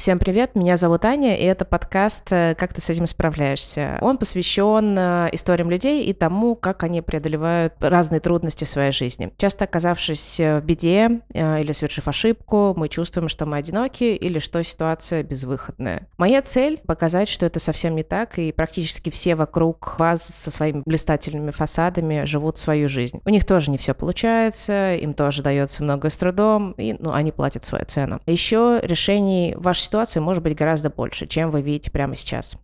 Всем привет, меня зовут Аня, и это подкаст э, «Как ты с этим справляешься?». Он посвящен э, историям людей и тому, как они преодолевают разные трудности в своей жизни. Часто оказавшись в беде э, или совершив ошибку, мы чувствуем, что мы одиноки или что ситуация безвыходная. Моя цель — показать, что это совсем не так, и практически все вокруг вас со своими блистательными фасадами живут свою жизнь. У них тоже не все получается, им тоже дается многое с трудом, и ну, они платят свою цену. Еще решений вашей ситуации может быть гораздо больше, чем вы видите прямо сейчас.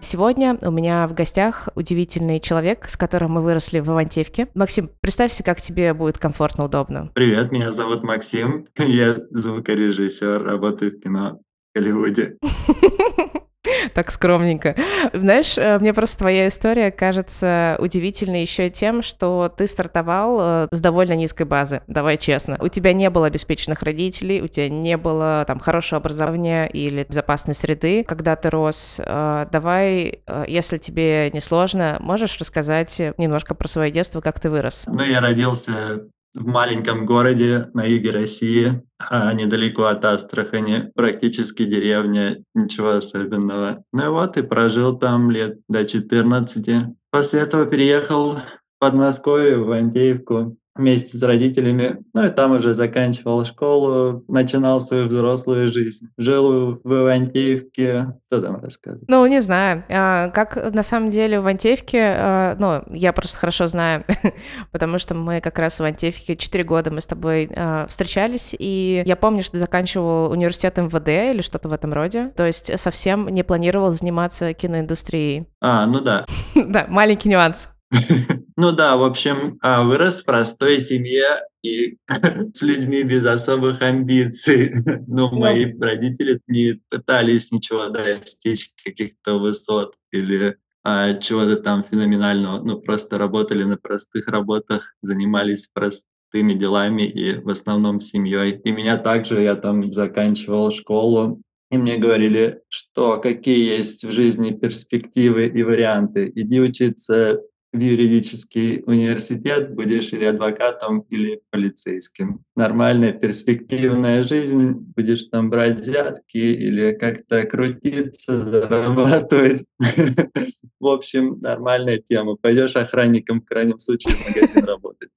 Сегодня у меня в гостях удивительный человек, с которым мы выросли в Ивантеевке. Максим, представься, как тебе будет комфортно, удобно. Привет, меня зовут Максим. Я звукорежиссер, работаю в кино в Голливуде. так скромненько. Знаешь, э, мне просто твоя история кажется удивительной еще тем, что ты стартовал э, с довольно низкой базы, давай честно. У тебя не было обеспеченных родителей, у тебя не было там хорошего образования или безопасной среды, когда ты рос. Э, давай, если тебе не сложно, можешь рассказать немножко про свое детство, как ты вырос? Ну, я родился в маленьком городе на юге России, а недалеко от Астрахани, практически деревня, ничего особенного. Ну и вот, и прожил там лет до 14. После этого переехал в Подмосковье, в Антеевку вместе с родителями. Ну и там уже заканчивал школу, начинал свою взрослую жизнь. Жил в Ивантеевке. Что там рассказывать? Ну, не знаю. А, как на самом деле в Ивантеевке, а, ну, я просто хорошо знаю, потому что мы как раз в Ивантеевке 4 года мы с тобой а, встречались, и я помню, что заканчивал университет МВД или что-то в этом роде, то есть совсем не планировал заниматься киноиндустрией. А, ну да. Да, маленький нюанс. Ну да, в общем, а, вырос в простой семье и с людьми без особых амбиций. Ну, мои родители не пытались ничего достичь, каких-то высот или а, чего-то там феноменального. Ну, просто работали на простых работах, занимались простыми делами и в основном семьей. И меня также, я там заканчивал школу, и мне говорили, что какие есть в жизни перспективы и варианты. Иди учиться в юридический университет, будешь или адвокатом, или полицейским. Нормальная перспективная жизнь, будешь там брать взятки или как-то крутиться, зарабатывать. В общем, нормальная тема. Пойдешь охранником в крайнем случае в магазин работать.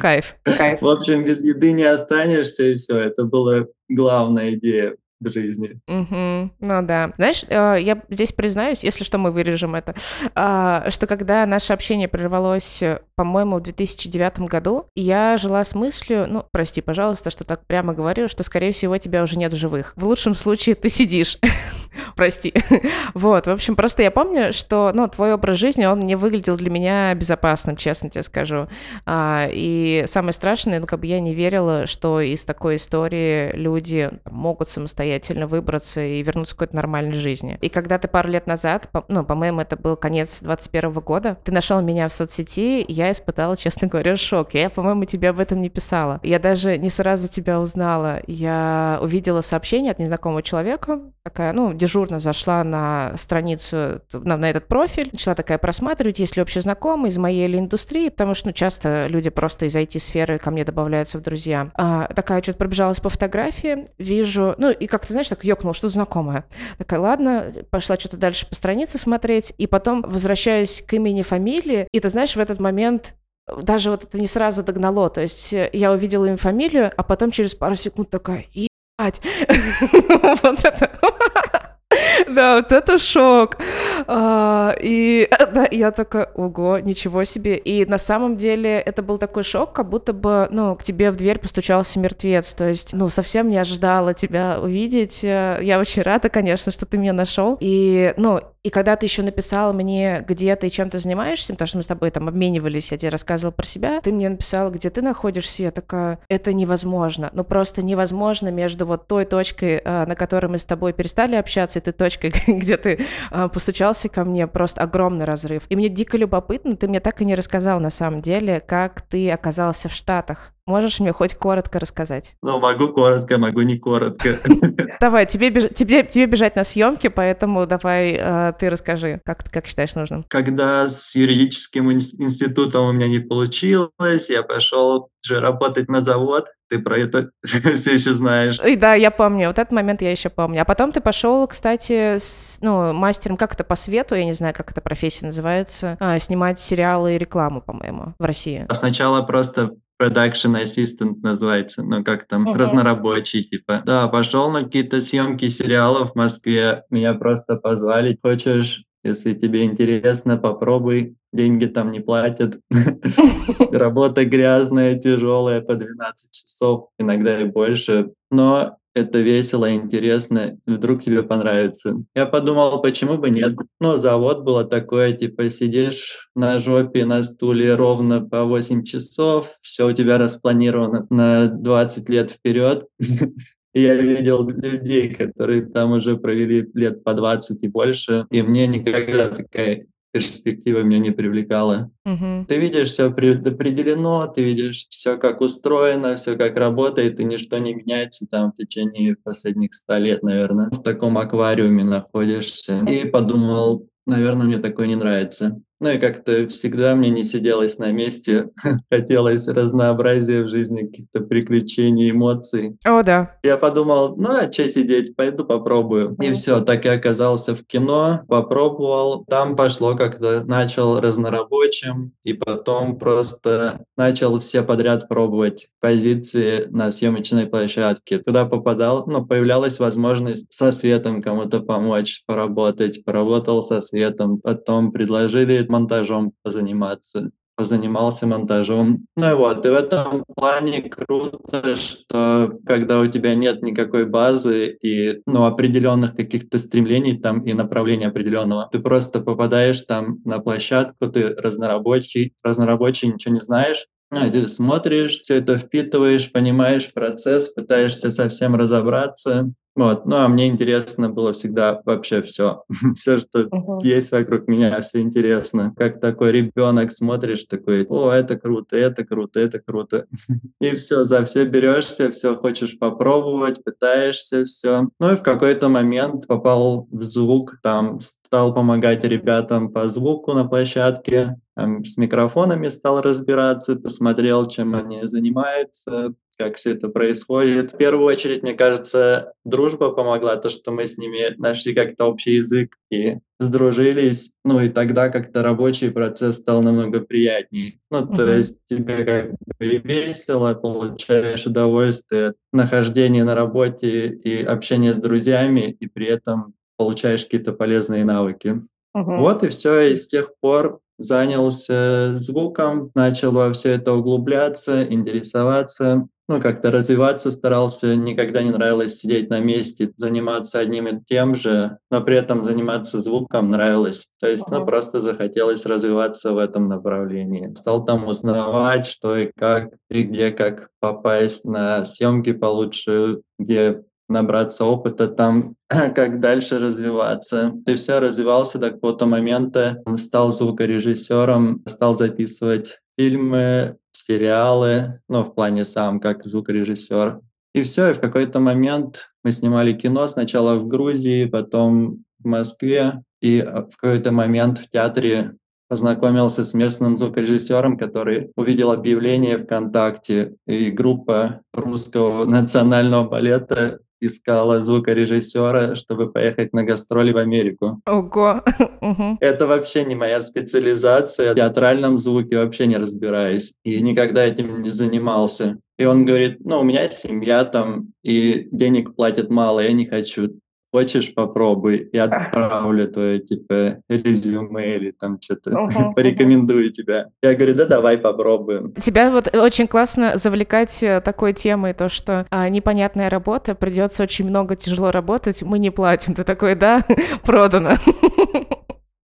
Кайф, кайф. В общем, без еды не останешься, и все. Это была главная идея жизни. Угу. Ну да. Знаешь, э, я здесь признаюсь, если что, мы вырежем это, а, что когда наше общение прервалось, по-моему, в 2009 году, я жила с мыслью, ну, прости, пожалуйста, что так прямо говорю, что, скорее всего, тебя уже нет в живых. В лучшем случае ты сидишь. Прости. вот, в общем, просто я помню, что, ну, твой образ жизни, он не выглядел для меня безопасным, честно тебе скажу. А, и самое страшное, ну, как бы я не верила, что из такой истории люди могут самостоятельно выбраться и вернуться к какой-то нормальной жизни. И когда ты пару лет назад, ну, по-моему, это был конец 21 года, ты нашел меня в соцсети, я испытала, честно говоря, шок. Я, по-моему, тебе об этом не писала. Я даже не сразу тебя узнала. Я увидела сообщение от незнакомого человека, такая, ну, дежурно зашла на страницу, на, на этот профиль, начала такая просматривать, есть ли общие знакомые из моей или индустрии, потому что, ну, часто люди просто из IT-сферы ко мне добавляются в друзья. А, такая что-то пробежалась по фотографии, вижу, ну, и как-то, знаешь, так ёкнула, что знакомое. Такая, ладно, пошла что-то дальше по странице смотреть, и потом возвращаюсь к имени, фамилии, и ты знаешь, в этот момент даже вот это не сразу догнало. То есть я увидела им фамилию, а потом через пару секунд такая, ебать. Да, вот это шок. А, и да, я такая, ого, ничего себе. И на самом деле это был такой шок, как будто бы, ну, к тебе в дверь постучался мертвец. То есть, ну, совсем не ожидала тебя увидеть. Я очень рада, конечно, что ты меня нашел. И, ну, и когда ты еще написала мне, где ты и чем ты занимаешься, потому что мы с тобой там обменивались, я тебе рассказывала про себя, ты мне написала, где ты находишься, я такая, это невозможно. Ну просто невозможно между вот той точкой, а, на которой мы с тобой перестали общаться, и той точкой, где ты а, постучался ко мне, просто огромный разрыв. И мне дико любопытно, ты мне так и не рассказал на самом деле, как ты оказался в Штатах. Можешь мне хоть коротко рассказать? Ну, могу коротко, могу не коротко. Давай, тебе, беж... тебе, тебе бежать на съемки, поэтому давай э, ты расскажи, как, как считаешь нужным. Когда с юридическим институтом у меня не получилось, я пошел же работать на завод, ты про это все еще знаешь. И да, я помню, вот этот момент я еще помню. А потом ты пошел, кстати, с, ну, мастером, как это по свету, я не знаю, как эта профессия называется, а, снимать сериалы и рекламу, по-моему, в России. А сначала просто production assistant называется, ну как там, uh-huh. разнорабочий типа. Да, пошел на какие-то съемки сериалов в Москве, меня просто позвали, хочешь если тебе интересно, попробуй. Деньги там не платят. Работа грязная, тяжелая, по 12 часов, иногда и больше. Но это весело, интересно, вдруг тебе понравится. Я подумал, почему бы нет. Но завод было такое, типа сидишь на жопе, на стуле ровно по 8 часов, все у тебя распланировано на 20 лет вперед. Я видел людей, которые там уже провели лет по 20 и больше, и мне никогда такая перспектива меня не привлекала. Угу. Ты видишь все предопределено, ты видишь все как устроено, все как работает, и ничто не меняется там в течение последних ста лет, наверное. В таком аквариуме находишься. И подумал, наверное, мне такое не нравится. Ну и как-то всегда мне не сиделось на месте. Хотелось разнообразия в жизни, каких-то приключений, эмоций. О, да. Я подумал, ну а что сидеть, пойду попробую. И все, так и оказался в кино, попробовал. Там пошло как-то, начал разнорабочим, и потом просто начал все подряд пробовать позиции на съемочной площадке. Туда попадал, ну, появлялась возможность со светом кому-то помочь, поработать. Поработал со светом, потом предложили монтажом позаниматься, позанимался монтажом. Ну и вот, и в этом плане круто, что когда у тебя нет никакой базы и ну, определенных каких-то стремлений там и направления определенного, ты просто попадаешь там на площадку, ты разнорабочий, разнорабочий, ничего не знаешь, а, ты смотришь, все это впитываешь, понимаешь процесс, пытаешься совсем разобраться, вот. Ну, а мне интересно было всегда вообще все. все, что uh-huh. есть вокруг меня, все интересно. Как такой ребенок смотришь, такой, о, это круто, это круто, это круто. и все, за все берешься, все хочешь попробовать, пытаешься, все. Ну и в какой-то момент попал в звук, там стал помогать ребятам по звуку на площадке, там, с микрофонами стал разбираться, посмотрел, чем они занимаются, как все это происходит. В первую очередь, мне кажется, дружба помогла, то, что мы с ними нашли как-то общий язык и сдружились. Ну и тогда как-то рабочий процесс стал намного приятнее. Ну, то uh-huh. есть тебе как бы весело, получаешь удовольствие от нахождения на работе и общения с друзьями, и при этом получаешь какие-то полезные навыки. Uh-huh. Вот и все. И с тех пор занялся звуком, начал во все это углубляться, интересоваться ну, как-то развиваться старался, никогда не нравилось сидеть на месте, заниматься одним и тем же, но при этом заниматься звуком нравилось. То есть, ну, просто захотелось развиваться в этом направлении. Стал там узнавать, что и как, и где, как попасть на съемки получше, где набраться опыта там, как дальше развиваться. И все, развивался до какого-то момента, стал звукорежиссером, стал записывать фильмы, сериалы, ну, в плане сам, как звукорежиссер. И все, и в какой-то момент мы снимали кино сначала в Грузии, потом в Москве, и в какой-то момент в театре познакомился с местным звукорежиссером, который увидел объявление ВКонтакте, и группа русского национального балета искала звукорежиссера, чтобы поехать на гастроли в Америку. Ого! Это вообще не моя специализация. В театральном звуке вообще не разбираюсь. И никогда этим не занимался. И он говорит, ну, у меня семья там, и денег платят мало, я не хочу хочешь, попробуй, я отправлю твое, типа, резюме или там что-то, uh-huh, порекомендую тебя. Я говорю, да давай попробуем. Тебя вот очень классно завлекать э, такой темой, то, что а, непонятная работа, придется очень много тяжело работать, мы не платим. Ты такой, да, продано.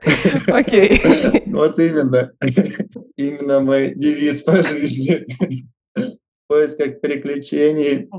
Окей. Вот именно. Именно мой девиз по жизни. В поисках приключений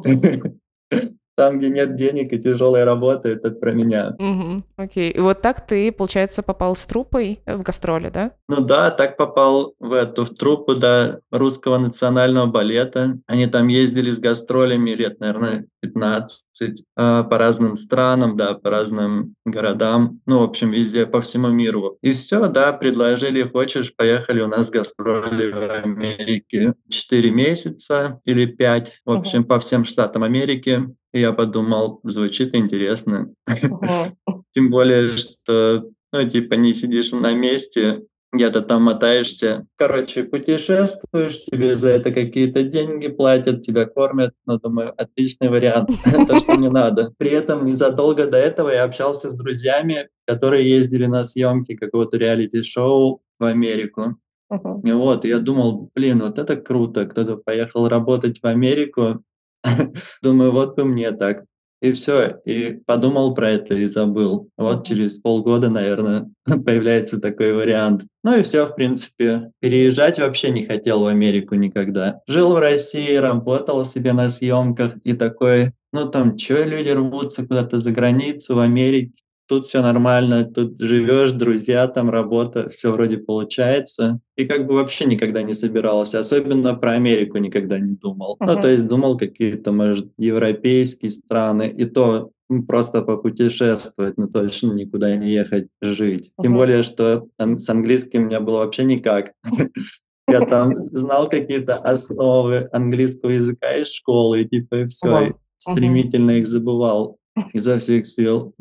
Там, где нет денег и тяжелой работы, это про меня. Мгм. Окей. И вот так ты, получается, попал с труппой в гастроли, да? Ну да, так попал в эту, в труппу, да, Русского национального балета. Они там ездили с гастролями лет, наверное, 15, а, по разным странам, да, по разным городам. Ну, в общем, везде, по всему миру. И все, да, предложили: "Хочешь, поехали, у нас гастроли в Америке 4 месяца или 5, в общем, по всем штатам Америки". И я подумал: звучит интересно. Тем более, что, ну, типа, не сидишь на месте, где-то там мотаешься. Короче, путешествуешь, тебе за это какие-то деньги платят, тебя кормят. Ну, думаю, отличный вариант, то, что мне надо. При этом незадолго до этого я общался с друзьями, которые ездили на съемки какого-то реалити-шоу в Америку. Мгм. И вот, я думал: "Блин, вот это круто, кто-то поехал работать в Америку". Думаю, вот бы мне так. И все, и подумал про это и забыл. Вот через полгода, наверное, появляется такой вариант. Ну и все, в принципе. Переезжать вообще не хотел в Америку никогда. Жил в России, работал себе на съемках и такой: "Ну там чё люди рвутся куда-то за границу, в Америке? Тут все нормально, тут живешь, друзья, там работа, все вроде получается". И как бы вообще никогда не собирался, особенно про Америку никогда не думал. Ну, то есть думал какие-то, может, европейские страны, и то, м, просто попутешествовать, но точно никуда не ехать жить. Тем Мгм. более, что с английским у меня было вообще никак. Я там знал какие-то основы английского языка из школы, типа и. Мгм. стремительно их забывал изо всех сил.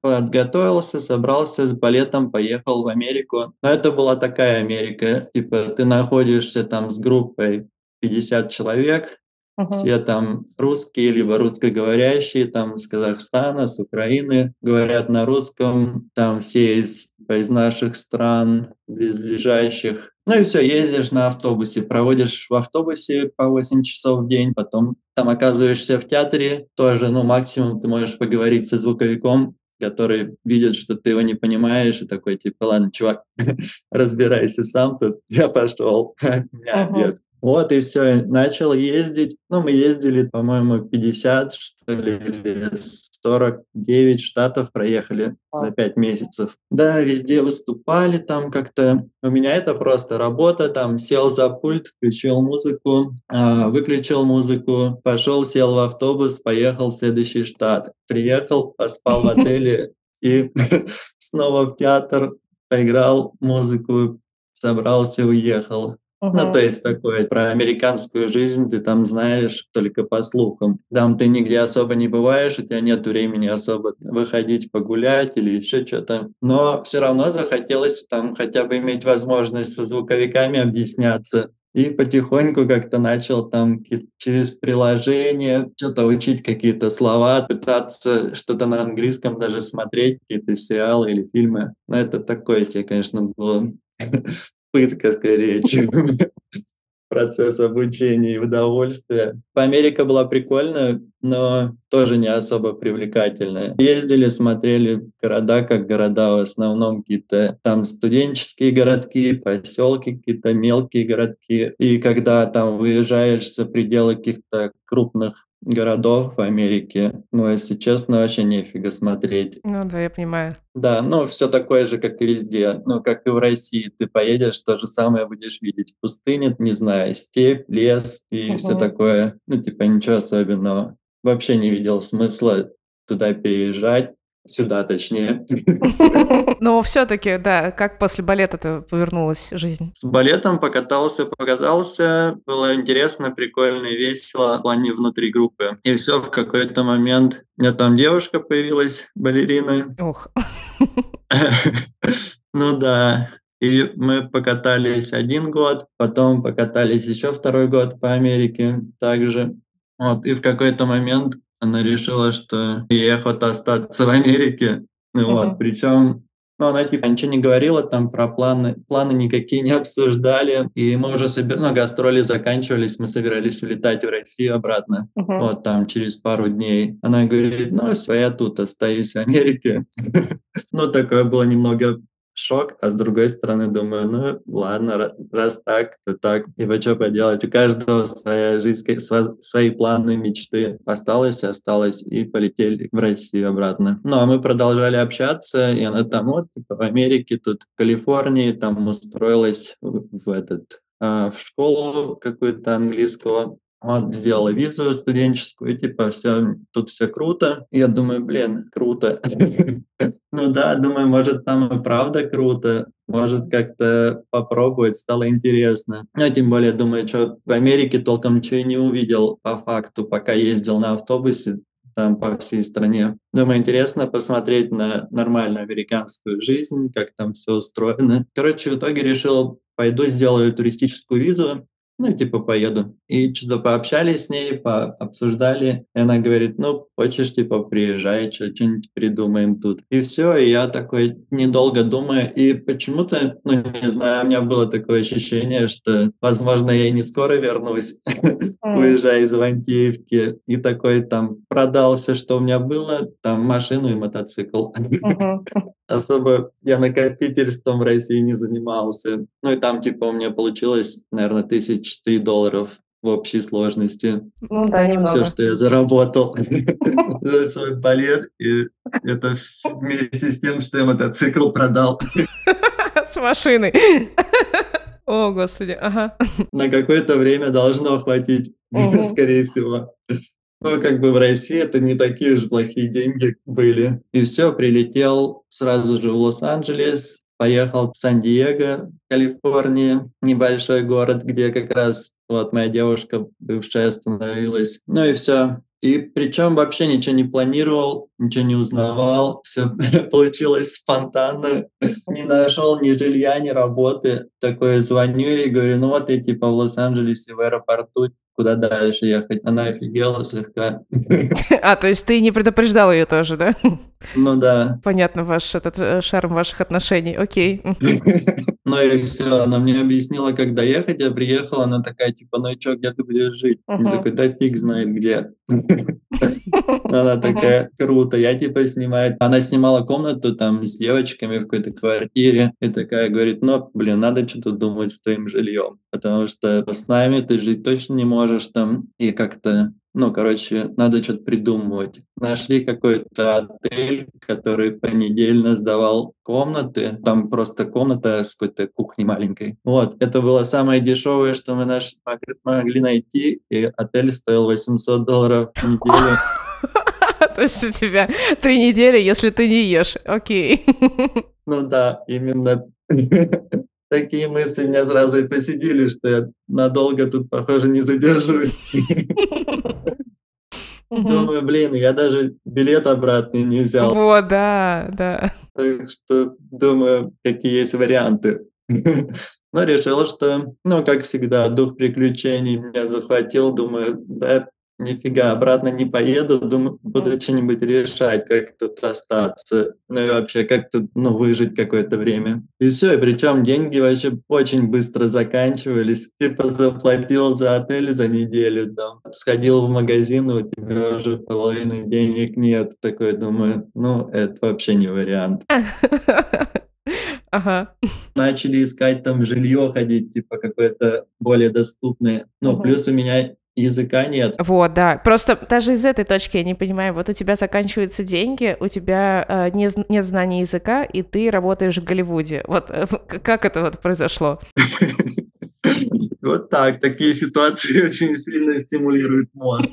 Подготовился, собрался, с балетом поехал в Америку. Но это была такая Америка, типа ты находишься там с группой 50 человек, Мгм. все там русские, либо русскоговорящие, там с Казахстана, с Украины, говорят на русском, там все из из наших стран близлежащих. Ну и все, ездишь на автобусе, проводишь в автобусе по 8 часов в день, потом там оказываешься в театре, тоже, ну, максимум ты можешь поговорить со звуковиком, который видит, что ты его не понимаешь, и такой типа: "Ладно, чувак, разбирайся сам тут, я пошел, у меня обед". Вот и все, начал ездить. Ну, мы ездили, по-моему, 50, что ли, или 49 штатов проехали за Вау. 5 месяцев. Да, везде выступали там как-то. У меня это просто работа, там сел за пульт, включил музыку, а, выключил музыку, пошел, сел в автобус, поехал в следующий штат. Приехал, поспал в отеле и снова в театр, поиграл музыку, собрался, уехал. Ну, то есть такое про американскую жизнь ты там знаешь только по слухам. Там ты нигде особо не бываешь, у тебя нет времени особо выходить погулять или еще что то Но все равно захотелось там хотя бы иметь возможность со звуковиками объясняться. И потихоньку как-то начал там через приложение что то учить какие-то слова, пытаться что-то на английском даже смотреть, какие-то сериалы или фильмы. Но это такое себе, конечно, было пытка скорее, чем процесс обучения и удовольствия. Америка была прикольная, но тоже не особо привлекательная. Ездили, смотрели города как города, в основном какие-то там студенческие городки, поселки, какие-то мелкие городки. И когда там выезжаешь за пределы каких-то крупных городов в Америке, ну, если честно, вообще нефига смотреть. Ну да, я понимаю. Да, ну, все такое же, как и везде. Ну, как и в России. Ты поедешь, то же самое будешь видеть. Пустыня, не знаю, степь, лес и все Мгм. такое. Ну, типа ничего особенного. Вообще не видел смысла туда переезжать, сюда точнее. Но все-таки, да, как после балета-то повернулась жизнь? С балетом покатался, покатался. Было интересно, прикольно и весело в плане внутри группы. И все в какой-то момент у меня там девушка появилась, балерина. Ох. Ну да. И мы покатались один год, потом покатались еще второй год по Америке также. Вот, и в какой-то момент она решила, что ей охота остаться в Америке. Ну вот, Мгм. причем Но она типа ничего не говорила там про планы, планы никакие не обсуждали. И мы уже собир... ну, гастроли заканчивались, мы собирались улетать в Россию обратно. Uh-huh. Вот там через пару дней. Она говорит, ну все, я тут остаюсь в Америке. Ну, такое было немного шок, а с другой стороны думаю, ну ладно, раз так, то так, ибо что поделать, у каждого своя жизнь, свои планы, мечты. Осталось, осталось, и полетели в Россию обратно. Ну, а мы продолжали общаться, и она там вот, типа, в Америке, тут в Калифорнии, там устроилась в, в этот а, в школу какую-то английского, вот, сделала визу студенческую, типа, все, тут все круто. Я думаю, блин, круто. Ну да, думаю, может, там и правда круто, может, как-то попробовать, стало интересно. Ну, тем более, думаю, что в Америке толком ничего не увидел по факту, пока ездил на автобусе там по всей стране. Думаю, интересно посмотреть на нормальную американскую жизнь, как там все устроено. Короче, в итоге решил, пойду сделаю туристическую визу, ну, типа, поеду. И что-то пообщались с ней, пообсуждали. И она говорит, ну, хочешь, типа, приезжай, что-нибудь придумаем тут. И все, и я такой, недолго думаю. И почему-то, ну, не знаю, у меня было такое ощущение, что, возможно, я не скоро вернусь, уезжая из Ивантеевки. И такой там продал все, что у меня было, там машину и мотоцикл. Особо я накопительством в России не занимался. Ну и там, типа, у меня получилось, наверное, тысяч три долларов в общей сложности. Ну да, немного. Все, что я заработал за свой балет, и это вместе с тем, что я мотоцикл продал. С машиной. О, господи, ага. На какое-то время должно хватить, скорее всего. Ну, как бы в России это не такие уж плохие деньги были. И все, прилетел сразу же в Лос-Анджелес, поехал в Сан-Диего, Калифорния, небольшой город, где как раз вот моя девушка бывшая остановилась. Ну и все. И причем вообще ничего не планировал, ничего не узнавал, все получилось спонтанно. Не нашел ни жилья, ни работы. Такое звоню и говорю, ну вот я типа в Лос-Анджелесе в аэропорту, куда дальше ехать. Она офигела слегка. А, то есть ты не предупреждал ее тоже, да? Ну да. Понятно, ваш этот э, шарм ваших отношений, окей. Ну и все, она мне объяснила, как доехать, я приехал, она такая, типа, ну и что, где ты будешь жить? Я такой, да фиг знает где. Она такая, круто, я типа снимаю. Она снимала комнату там с девочками в какой-то квартире, и такая говорит, ну, блин, надо что-то думать с твоим жильем, потому что с нами ты жить точно не можешь там, и как-то ну, короче, надо что-то придумывать. Нашли какой-то отель, который понедельно сдавал комнаты. Там просто комната с какой-то кухней маленькой. Вот, это было самое дешевое, что мы наш, могли найти. И отель стоил 800 долларов в неделю. То есть у тебя три недели, если ты не ешь. Окей. Ну да, именно такие мысли меня сразу и посидели, что я надолго тут, похоже, не задержусь. Думаю, блин, я даже билет обратный не взял. Вот, да, да. Так что думаю, какие есть варианты. Но решил, что, ну, как всегда, дух приключений меня захватил. Думаю, да, нифига, обратно не поеду, думаю, буду что-нибудь решать, как тут остаться, ну и вообще как-то, ну, выжить какое-то время. И все, и причем деньги вообще очень быстро заканчивались. Типа заплатил за отель за неделю, там, сходил в магазин, и у тебя уже половины денег нет. Такой думаю, ну, это вообще не вариант. Ага. Начали искать там жилье, ходить, типа какое-то более доступное. Ну, угу. плюс у меня языка нет. Вот, да. Просто даже из этой точки я не понимаю, вот у тебя заканчиваются деньги, у тебя э, не, нет знания языка, и ты работаешь в Голливуде. Вот э, как это вот произошло? Вот так. Такие ситуации очень сильно стимулируют мозг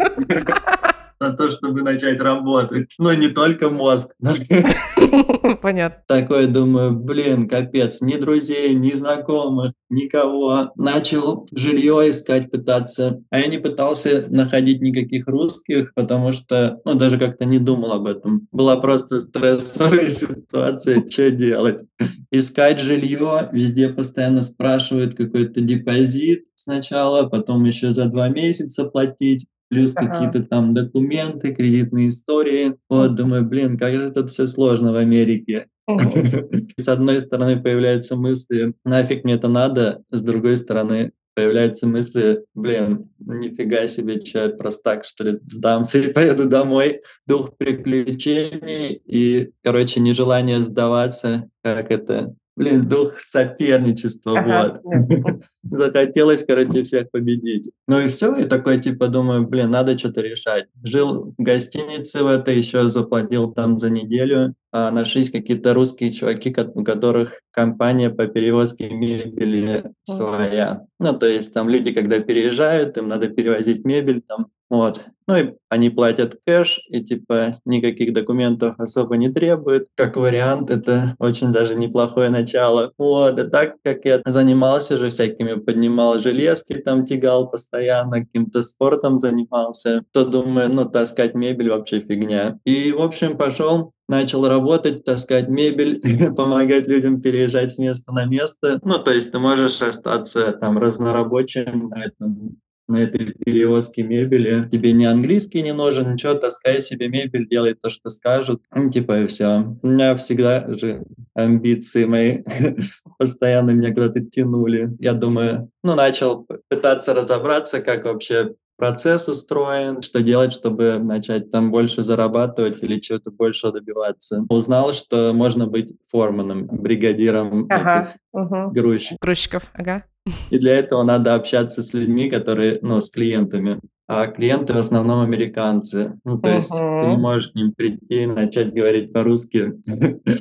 на то, чтобы начать работать. Но не только мозг. Понятно. Такой думаю, блин, капец, ни друзей, ни знакомых, никого. Начал жилье искать, пытаться. А я не пытался находить никаких русских, потому что, ну, даже как-то не думал об этом. Была просто стрессовая ситуация, что делать. Искать жилье, везде постоянно спрашивают какой-то депозит сначала, потом еще за два месяца платить плюс ага. какие-то там документы, кредитные истории. Вот, думаю, блин, как же тут все сложно в Америке. С одной стороны, появляются мысли: "Нафиг мне это надо?" С другой стороны, появляются мысли: "Блин, нифига себе, чё я простак, что ли, сдамся и поеду домой". Дух приключений и, короче, нежелание сдаваться, как это, блин, дух соперничества, Ага, вот. Захотелось, короче, всех победить. Ну и всё, и такой типа думаю: "Блин, надо чё-то решать". Жил в гостинице в этой, ещё заплатил там за неделю, нашлись какие-то русские чуваки, у которых компания по перевозке мебели своя. Ну, то есть там люди, когда переезжают, им надо перевозить мебель там, вот. Ну и они платят кэш, и типа никаких документов особо не требуют. Как вариант, это очень даже неплохое начало. Вот, а так как я занимался же всякими, поднимал железки, там тягал постоянно, каким-то спортом занимался, то думаю, ну, таскать мебель вообще фигня. И, в общем, пошёл, начал работать, таскать мебель, помогать людям переезжать с места на место. Ну, то есть ты можешь остаться там разнорабочим на этом на этой перевозке мебели. Тебе ни английский не нужен, ничего, таскай себе мебель, делай то, что скажут. Ну, типа и всё. У меня всегда же амбиции мои постоянно меня куда-то тянули. Я думаю, ну, начал пытаться разобраться, как вообще процесс устроен, что делать, чтобы начать там больше зарабатывать или чего-то большего добиваться. Узнал, что можно быть форманом, бригадиром этих Ага, мгм. грузчиков. Грузчиков, ага. И для этого надо общаться с людьми, которые, ну, с клиентами. А клиенты в основном американцы. Ну, то есть ты не можешь к ним прийти и начать говорить по-русски,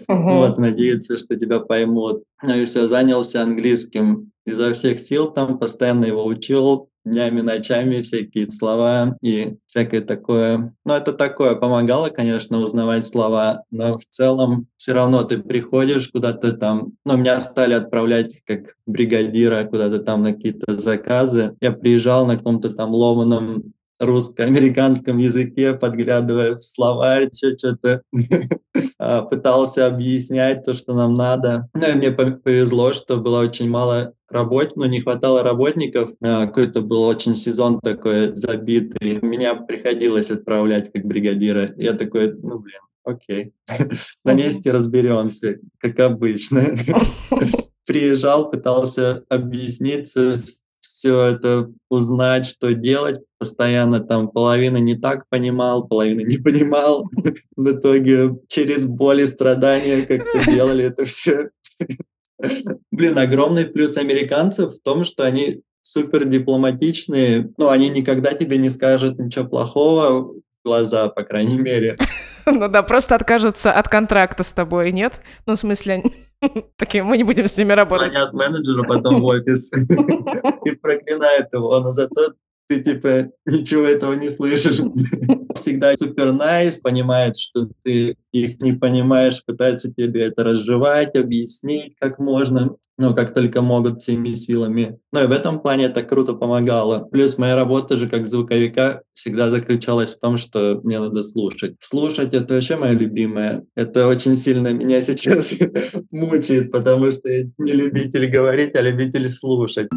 Мгм. вот, надеяться, что тебя поймут. Ну и всё, занялся английским изо всех сил, там постоянно его учил днями, ночами, всякие слова и всякое такое. Ну, это такое, помогало, конечно, узнавать слова, но в целом всё равно ты приходишь куда-то там. Ну, меня стали отправлять как бригадира куда-то там на какие-то заказы. Я приезжал на каком-то там ломаном русско-американском языке, подглядывая в словарь, чё-то, а, пытался объяснять то, что нам надо. Ну и мне пов повезло, что было очень мало работ ну, не хватало работников. А, какой-то был очень сезон такой забитый. Меня приходилось отправлять как бригадира. Я такой: "Ну, блин, окей, на месте разберёмся, как обычно". Приезжал, пытался объясниться, вс всё это узнать, что делать. Постоянно там половину не так понимал, половину не понимал. В итоге через боль и страдания как-то делали это всё. Блин, огромный плюс американцев в том, что они супер дипломатичные. Ну, они никогда тебе не скажут ничего плохого в глаза, по крайней мере. Ну да, просто откажутся от контракта с тобой, нет? Ну, в смысле, такие: "Мы не будем с ними работать". Звонят менеджеру потом в офис и проклинают его, но зато ты типа ничего этого не слышишь. Всегда супер найс, понимают, что ты их не понимаешь, пытаются тебе это разжевать, объяснить как можно, ну, как только могут всеми силами. Ну и в этом плане это круто помогало. Плюс моя работа же как звуковика всегда заключалась в том, что мне надо слушать. Слушать- это вообще моё любимое. Это очень сильно меня сейчас мучает, потому что я не любитель говорить, а любитель слушать.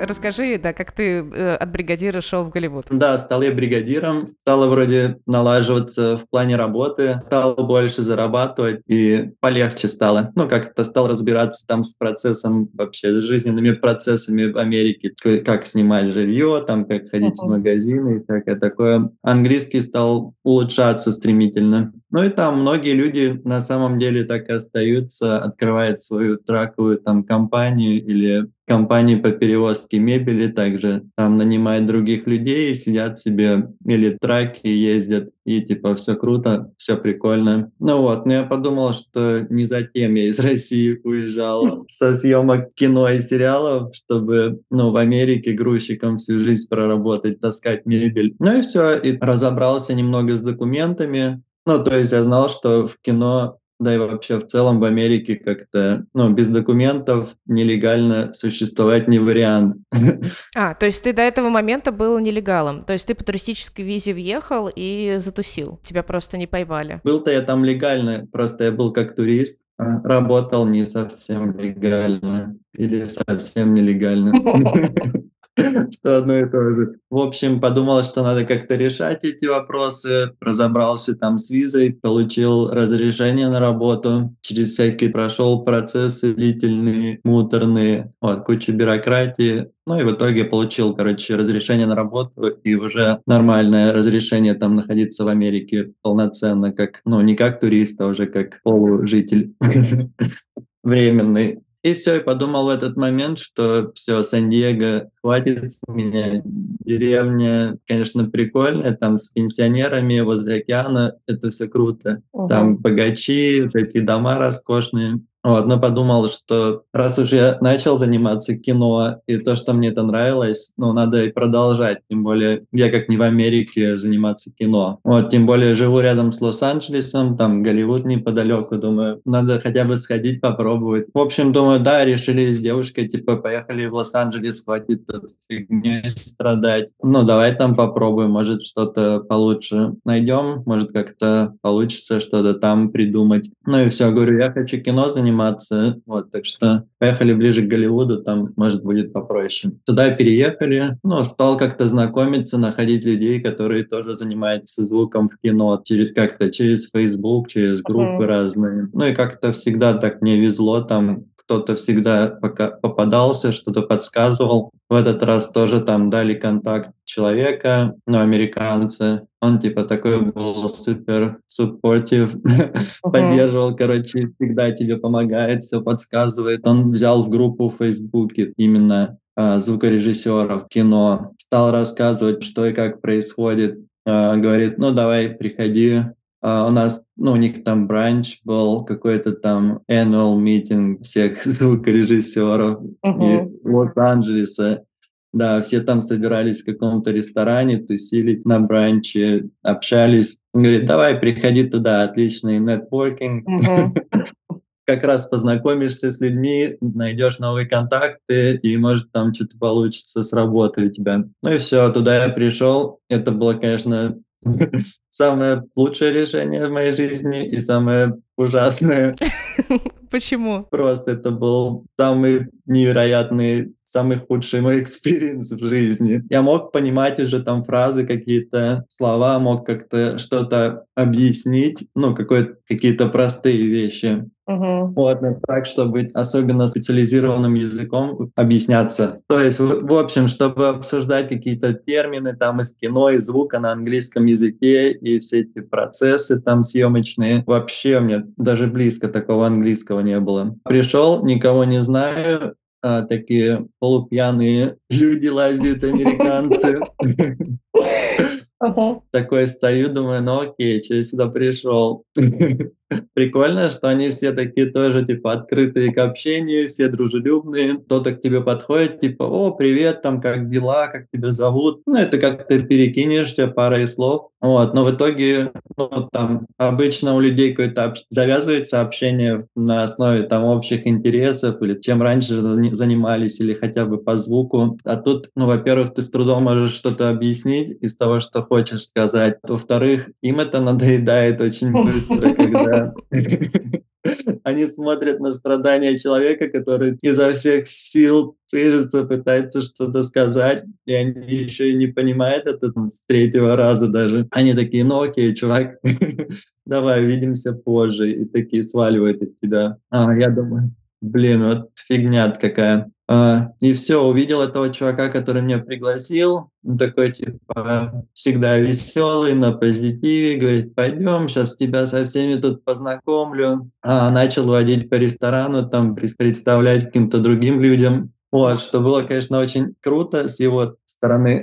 Расскажи, да, как ты, э, от бригадира шёл в Голливуд. Да, стал я бригадиром, стало вроде налаживаться в плане работы, стал больше зарабатывать и полегче стало. Ну, как-то стал разбираться там с процессом, вообще с жизненными процессами в Америке, как снимать жилье, там, как ходить в Мгм. магазины и всякое такое. Английский стал улучшаться стремительно. Ну и там многие люди на самом деле так и остаются, открывают свою траковую там компанию или компанию по перевозке мебели, также там нанимают других людей сидят себе или траки ездят, и типа всё круто, всё прикольно. Ну вот, но я подумал, что не затем я из России уезжал со съемок кино и сериалов, чтобы, ну, в Америке грузчиком всю жизнь проработать, таскать мебель. Ну и всё, и разобрался немного с документами. Ну, то есть я знал, что в кино, да и вообще в целом в Америке как-то, ну, без документов нелегально существовать не вариант. А, то есть ты до этого момента был нелегалом? То есть ты по туристической визе въехал и затусил? Тебя просто не поймали? Был-то я там легально, просто я был как турист, а работал не совсем легально или совсем нелегально. что одно и то же. В общем, подумал, что надо как-то решать эти вопросы, разобрался там с визой, получил разрешение на работу, через всякие прошел процессы длительные, муторные, вот, куча бюрократии, ну и в итоге получил, короче, разрешение на работу и уже нормальное разрешение там находиться в Америке полноценно, как, ну, не как турист, а уже как полужитель временный. И все, и подумал в этот момент, что все, Сан-Диего хватит с меня. Деревня, конечно, прикольная, там с пенсионерами возле океана, это все круто. Угу. Там богачи, вот эти дома роскошные. Вот, но подумал, что раз уж я начал заниматься кино, и то, что мне это нравилось, ну, надо и продолжать. Тем более, я как не в Америке заниматься кино. Вот, тем более, живу рядом с Лос-Анджелесом, там Голливуд неподалеку, думаю, надо хотя бы сходить, попробовать. В общем, думаю, да, решили с девушкой, типа, поехали в Лос-Анджелес, хватит тут фигней страдать. Ну, давай там попробуем, может, что-то получше найдем, может, как-то получится что-то там придумать. Ну и все, говорю, я хочу кино заниматься, заниматься. Вот, так что поехали ближе к Голливуду, там, может, будет попроще. Туда переехали, ну, стал как-то знакомиться, находить людей, которые тоже занимаются звуком в кино, через, как-то через Facebook, через группы okay. разные. Ну и как-то всегда так мне везло, там кто-то всегда пока попадался, что-то подсказывал. В этот раз тоже там дали контакт человека, ну, американцы. Он типа такой был супер uh-huh. поддерживал, короче, всегда тебе помогает, все подсказывает. Он взял в группу в Фейсбуке именно а, звукорежиссеров кино, стал рассказывать, что и как происходит. А, говорит, ну давай, приходи, Uh, у нас, ну, у них там бранч был, какой-то там annual meeting всех звукорежиссеров uh-huh. Лос-Анджелеса. Да, все там собирались в каком-то ресторане, тусили на бранче, общались. Он говорит, давай, приходи туда, отличный нетворкинг. Uh-huh. как раз познакомишься с людьми, найдешь новые контакты, и может там что-то получится с работой у тебя. Ну и все, туда я пришел. Это было, конечно, самое лучшее решение в моей жизни и самое ужасное. Почему? Просто это был самый невероятный, самый худший мой experience в жизни. Я мог понимать уже там фразы, какие-то слова, мог как-то что-то объяснить, ну, какие-то простые вещи. Угу. Вот, но так, чтобы особенно специализированным языком объясняться. То есть, в, в общем, чтобы обсуждать какие-то термины там из кино, и звука на английском языке и все эти процессы там съемочные, вообще мне даже близко такого английского не было. Пришел, никого не знаю, а, такие полупьяные люди лазят, американцы. Такой стою, думаю, ну окей, что я сюда пришел. Прикольно, что они все такие тоже, типа, открытые к общению, все дружелюбные. Кто-то к тебе подходит, типа, о, привет, там, как дела, как тебя зовут. Ну, это как ты перекинешься парой слов. Вот, но в итоге, ну, там, обычно у людей какое-то об... завязывается общение на основе там общих интересов или чем раньше занимались, или хотя бы по звуку. А тут, ну, во-первых, ты с трудом можешь что-то объяснить из того, что хочешь сказать. Во-вторых, им это надоедает очень быстро, когда Они смотрят на страдания человека, который изо всех сил движется, пытается что-то сказать, и они еще и не понимают это там, с третьего раза даже. Они такие, ну окей, чувак, давай увидимся позже, и такие сваливают от тебя. А, я думаю, блин, вот фигня какая. А, и все, увидел этого чувака, который меня пригласил, он такой, типа, всегда веселый, на позитиве, говорит, пойдем, сейчас тебя со всеми тут познакомлю. А, начал водить по ресторану, там, представлять каким-то другим людям. Вот, что было, конечно, очень круто с его стороны.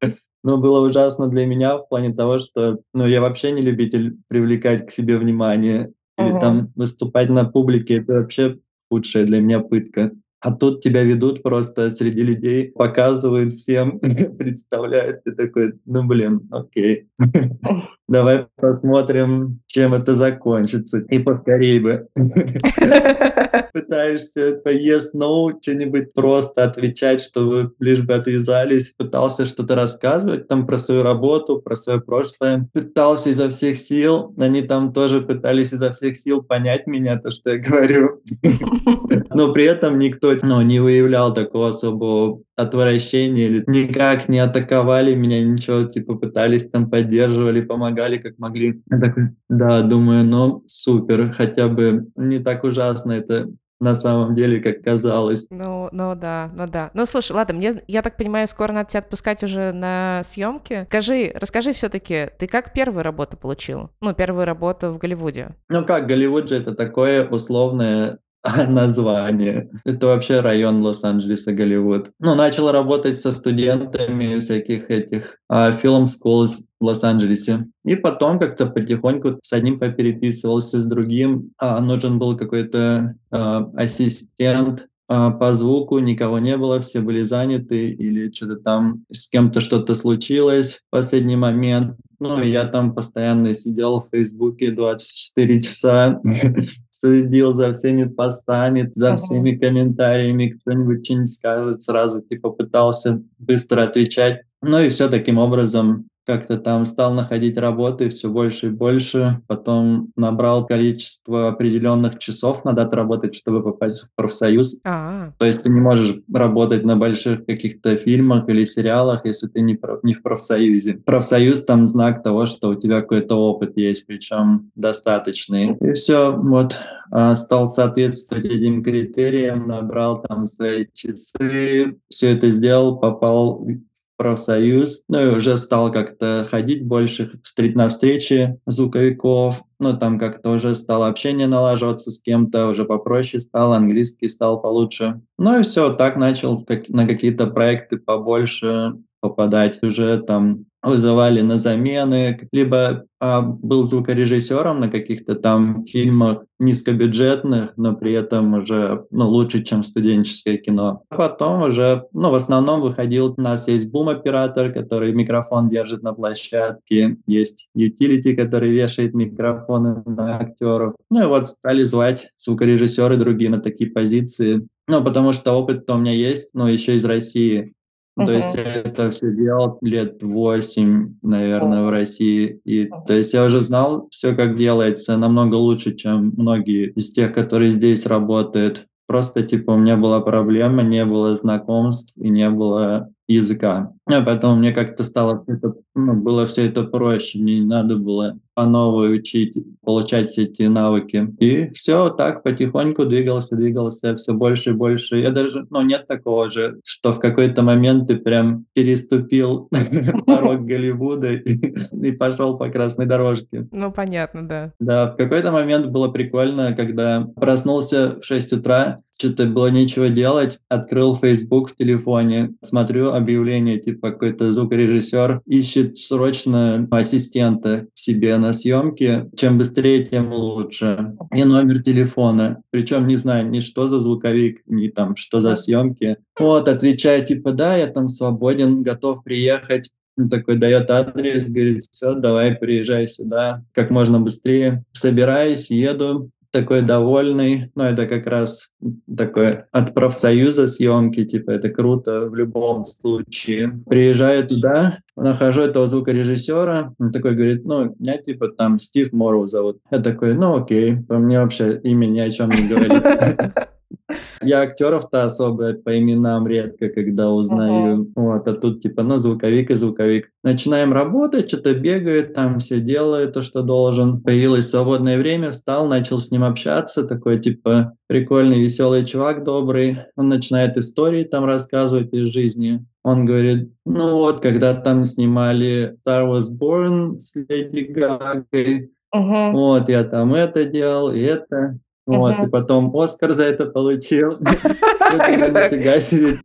Но было ужасно для меня в плане того, что ну, я вообще не любитель привлекать к себе внимание или там выступать на публике. Это вообще худшая для меня пытка. А тут тебя ведут просто среди людей, показывают всем, представляют. Ты такой, ну блин, окей. Давай посмотрим, чем это закончится. И поскорее бы. Пытаешься по yes, no что-нибудь просто отвечать, чтобы лишь бы отвязались. Пытался что-то рассказывать там про свою работу, про свое прошлое. Пытался изо всех сил. Они там тоже пытались изо всех сил понять меня, то, что я говорю. Но при этом никто ну, не выявлял такого особого отвращения или никак не атаковали меня, ничего, типа пытались там, поддерживали, помогали как могли. Я такой, да, думаю, ну супер, хотя бы не так ужасно это на самом деле, как казалось. Ну, ну да, ну да. Ну слушай, ладно, мне, я так понимаю, скоро надо тебя отпускать уже на съемки. Скажи, расскажи все-таки, ты как первую работу получил? Ну, первую работу в Голливуде. Ну как, Голливуд же это такое условное название. Это вообще район Лос-Анджелеса, Голливуд. Ну, начал работать со студентами всяких этих фильм uh, schools в Лос-Анджелесе. И потом как-то потихоньку с одним попереписывался, с другим. А, нужен был какой-то uh, ассистент, а, по звуку никого не было, все были заняты или что-то там с кем-то что-то случилось в последний момент. Ну, я там постоянно сидел в Фейсбуке 24 часа, следил за всеми постами, за всеми комментариями, кто-нибудь что-нибудь скажет, сразу типа пытался быстро отвечать. Ну и все таким образом как-то там стал находить работы все больше и больше, потом набрал количество определенных часов надо отработать, чтобы попасть в профсоюз. А-а-а. То есть ты не можешь работать на больших каких-то фильмах или сериалах, если ты не, про, не в профсоюзе. Профсоюз там знак того, что у тебя какой-то опыт есть, причем достаточный. И все, вот а, стал соответствовать этим критериям, набрал там свои часы, все это сделал, попал профсоюз, ну и уже стал как-то ходить больше на встречи звуковиков, ну там как-то уже стало общение налаживаться с кем-то, уже попроще стал, английский стал получше. Ну и все, так начал как, на какие-то проекты побольше попадать уже там вызывали на замены, либо а, был звукорежиссером на каких-то там фильмах низкобюджетных, но при этом уже ну, лучше, чем студенческое кино. А потом уже, ну, в основном выходил, у нас есть бум-оператор, который микрофон держит на площадке, есть utility, который вешает микрофоны на актеров. Ну и вот стали звать звукорежиссеры другие на такие позиции. Ну, потому что опыт-то у меня есть, но еще из России. То есть я это все делал лет восемь, наверное, в России. И то есть я уже знал все, как делается, намного лучше, чем многие из тех, которые здесь работают. Просто, типа, у меня была проблема, не было знакомств и не было языка. А потом мне как-то стало это, ну, было все это проще, мне не надо было по новой учить, получать все эти навыки. И все так потихоньку двигался, двигался все больше и больше. Я даже, ну, нет такого же, что в какой-то момент ты прям переступил порог Голливуда и пошел по красной дорожке. Ну, понятно, да. Да, в какой-то момент было прикольно, когда проснулся в 6 утра, что-то было нечего делать, открыл Facebook в телефоне, смотрю объявление, типа какой-то звукорежиссер ищет срочно ассистента себе на съемке. Чем быстрее, тем лучше. И номер телефона. Причем не знаю ни что за звуковик, ни там что за съемки. Вот, отвечаю, типа, да, я там свободен, готов приехать. Он такой дает адрес, говорит, все, давай приезжай сюда как можно быстрее. Собираюсь, еду, такой довольный, ну, это как раз такое от профсоюза съемки, типа, это круто в любом случае. Приезжаю туда, нахожу этого звукорежиссера, он такой говорит, ну, меня, типа, там Стив Морроу зовут. Я такой, ну, окей, мне вообще имя ни о чем не говорит. Я актеров-то особо по именам редко когда узнаю. Uh-huh. Вот, а тут типа, ну, звуковик и звуковик. Начинаем работать, что-то бегает, там все делает то, что должен. Появилось свободное время, встал, начал с ним общаться, такой типа прикольный, веселый чувак, добрый. Он начинает истории там рассказывать из жизни. Он говорит, ну вот, когда там снимали Star Wars Born с Леди Гагой, uh-huh. вот, я там это делал, и это. Вот, и потом Оскар за это получил. Нифига себе,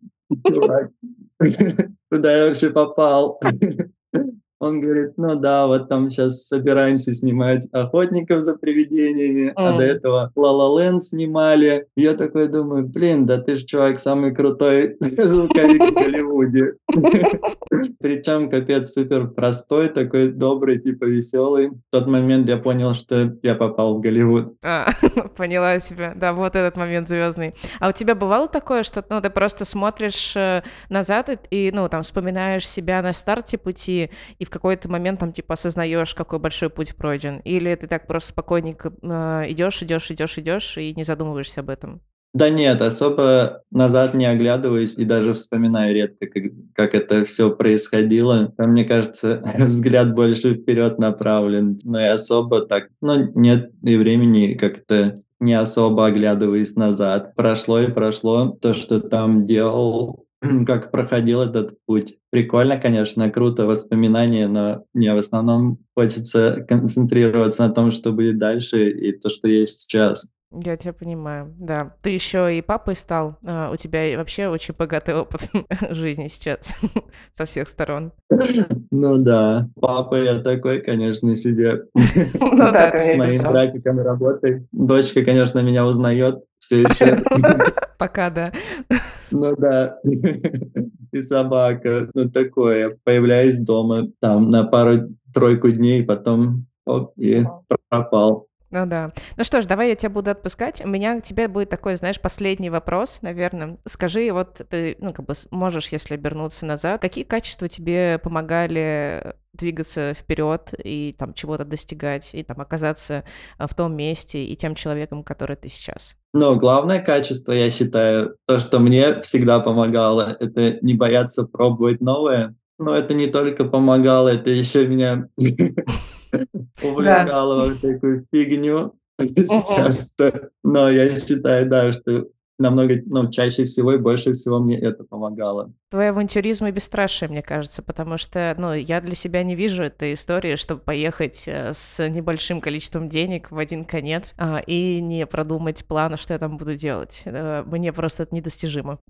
чувак. Куда я вообще попал? Он говорит: "Ну да, вот там сейчас собираемся снимать "Охотников за привидениями", а до этого "Ла Ла Ленд" снимали". Я такой думаю: "Блин, да ты ж, чувак, самый крутой звуковик в Голливуде". Причем капец супер простой, такой добрый, типа веселый. В тот момент я понял, что я попал в Голливуд. А, поняла тебя. Да, вот этот момент звездный. А у тебя бывало такое, что, ну, ты просто смотришь, э, назад и, ну, там, вспоминаешь себя на старте пути, и в какой-то момент там, типа, осознаешь, какой большой путь пройден? Или ты так просто спокойненько, э, идешь, идешь, идешь, идешь и не задумываешься об этом? Да нет, особо назад не оглядываюсь и даже вспоминаю редко, как как это всё происходило. А мне кажется, взгляд больше вперед направлен, но и особо так, ну, нет и времени, как-то не особо оглядываюсь назад. Прошло и прошло. То, что там делал, как проходил этот путь. Прикольно, конечно, круто, воспоминания, но мне в основном хочется концентрироваться на том, что будет дальше, и то, что есть сейчас. Я тебя понимаю, да. Ты еще и папой стал, а, у тебя вообще очень богатый опыт жизни сейчас со всех сторон. Ну да, папа я такой, конечно, себе. Ну да, С моим графиком работы. Дочка, конечно, меня узнает всё еще. Пока да. Ну да. И собака. Ну такое. Появляюсь дома там на пару-тройку дней, потом оп, и пропал. Ну да. Ну что ж, давай я тя буду отпускать. У меня к тебе будет такой, знаешь, последний вопрос, наверно. Скажи, вот ты, ну, как бы можешь, если обернуться назад, какие качества тебе помогали двигаться вперед и там чего-то достигать, и там оказаться, а, в том месте и тем человеком, который ты сейчас? Но главное качество, я считаю, то, что мне всегда помогало- это не бояться пробовать новое. Но это не только помогало, это еще меня увлекало во всякую фигню часто. Но я считаю, да, что намного, ну, чаще всего и больше всего мне это помогало. Твой авантюризм и бесстрашие, мне кажется, потому что, ну, я для себя не вижу этой истории, чтобы поехать, э, с небольшим количеством денег в один конец, а, и не продумать плана, что я там буду делать. Э, мне просто это недостижимо.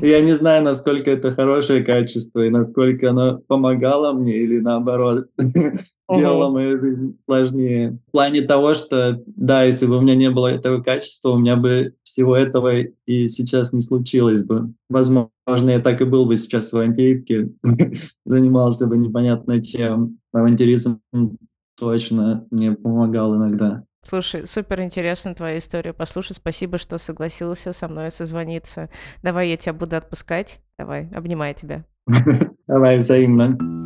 Я не знаю, насколько это хорошее качество и насколько оно помогало мне или, наоборот, делало мою жизнь сложнее. В плане того, что, да, если бы у меня не было этого качества, у меня бы всего этого и сейчас не случилось бы. Возможно, я так и был бы сейчас в Ивантеевке, занимался бы непонятно чем. Авантюризм, точно мне помогал иногда. Слушай, супер интересно твою историю послушать. Спасибо, что согласился со мной созвониться. Давай я тя буду отпускать. Давай, обнимаю тебя. Давай, взаимно.